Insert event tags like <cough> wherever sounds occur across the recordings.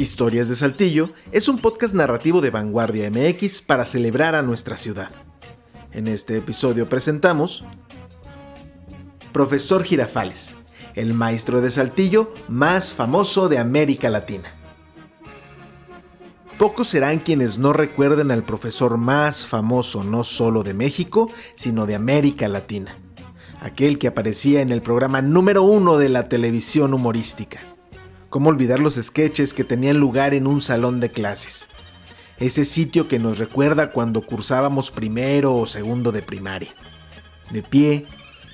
Historias de Saltillo es un podcast narrativo de Vanguardia MX para celebrar a nuestra ciudad. En este episodio presentamos Profesor Girafales, el maestro de Saltillo más famoso de América Latina. Pocos serán quienes no recuerden al profesor más famoso no solo de México, sino de América Latina. Aquel que aparecía en el programa número uno de la televisión humorística. ¿Cómo olvidar los sketches que tenían lugar en un salón de clases? Ese sitio que nos recuerda cuando cursábamos primero o segundo de primaria. De pie,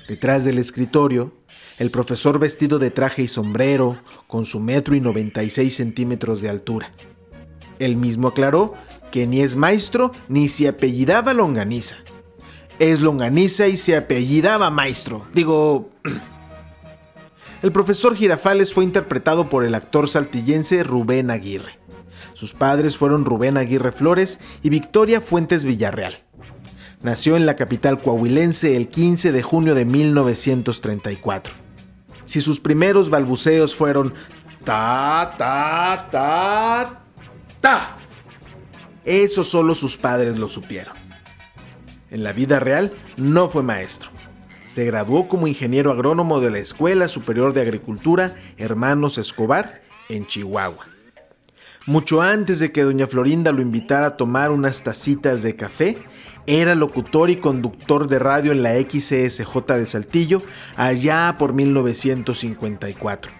detrás del escritorio, el profesor vestido de traje y sombrero, con su metro y 96 centímetros de altura. Él mismo aclaró que ni es maestro ni se apellidaba Longaniza. Es Longaniza y se apellidaba maestro. Digo, <clears throat> El profesor Girafales fue interpretado por el actor saltillense Rubén Aguirre. Sus padres fueron Rubén Aguirre Flores y Victoria Fuentes Villarreal. Nació en la capital coahuilense el 15 de junio de 1934. Si sus primeros balbuceos fueron ta, ta, ta, ta, eso solo sus padres lo supieron. En la vida real no fue maestro se graduó como ingeniero agrónomo de la Escuela Superior de Agricultura Hermanos Escobar en Chihuahua. Mucho antes de que doña Florinda lo invitara a tomar unas tacitas de café, era locutor y conductor de radio en la XSJ de Saltillo allá por 1954.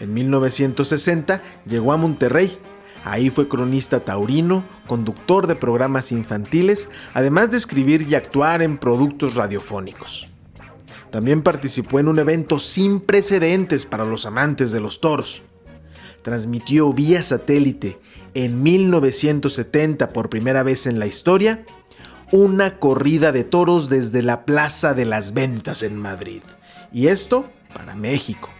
En 1960 llegó a Monterrey. Ahí fue cronista taurino, conductor de programas infantiles, además de escribir y actuar en productos radiofónicos. También participó en un evento sin precedentes para los amantes de los toros. Transmitió vía satélite en 1970 por primera vez en la historia una corrida de toros desde la Plaza de las Ventas en Madrid. Y esto para México.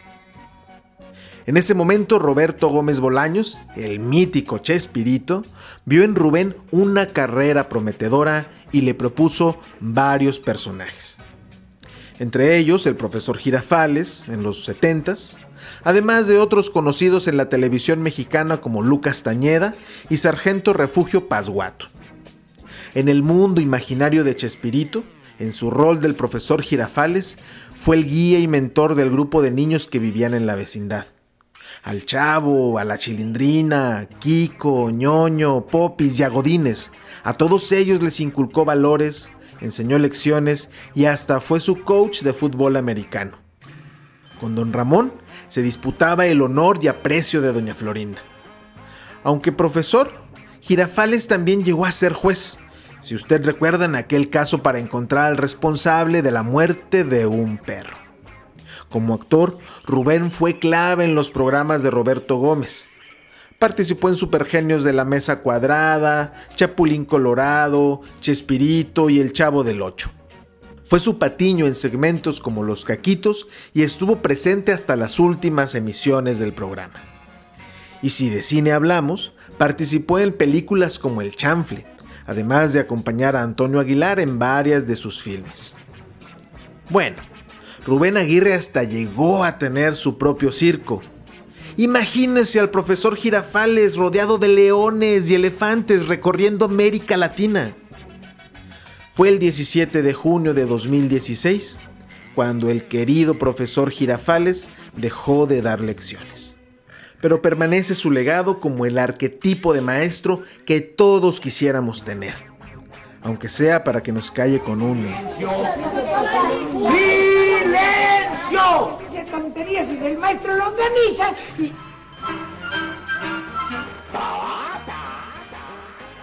En ese momento Roberto Gómez Bolaños, el mítico Chespirito, vio en Rubén una carrera prometedora y le propuso varios personajes entre ellos el profesor Girafales en los 70s, además de otros conocidos en la televisión mexicana como Lucas Tañeda y Sargento Refugio Pasguato. En el mundo imaginario de Chespirito, en su rol del profesor Girafales, fue el guía y mentor del grupo de niños que vivían en la vecindad. Al Chavo, a la Chilindrina, Kiko, Ñoño, Popis y Agodines, a todos ellos les inculcó valores, enseñó lecciones y hasta fue su coach de fútbol americano. Con don Ramón se disputaba el honor y aprecio de doña Florinda. Aunque profesor, Girafales también llegó a ser juez, si usted recuerda en aquel caso para encontrar al responsable de la muerte de un perro. Como actor, Rubén fue clave en los programas de Roberto Gómez. Participó en Supergenios de la Mesa Cuadrada, Chapulín Colorado, Chespirito y El Chavo del Ocho. Fue su patiño en segmentos como Los Caquitos y estuvo presente hasta las últimas emisiones del programa. Y si de cine hablamos, participó en películas como El Chanfle, además de acompañar a Antonio Aguilar en varias de sus filmes. Bueno, Rubén Aguirre hasta llegó a tener su propio circo, Imagínese al profesor Girafales rodeado de leones y elefantes recorriendo América Latina. Fue el 17 de junio de 2016 cuando el querido profesor Girafales dejó de dar lecciones. Pero permanece su legado como el arquetipo de maestro que todos quisiéramos tener, aunque sea para que nos calle con un... ¡Silencio! Tonterías y el maestro lo organiza y...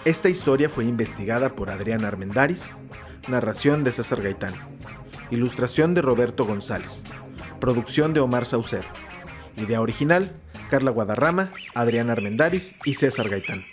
Esta historia fue investigada por Adrián Armendaris, narración de César Gaitán, ilustración de Roberto González, producción de Omar Saucedo, idea original Carla Guadarrama, Adrián Armendaris y César Gaitán.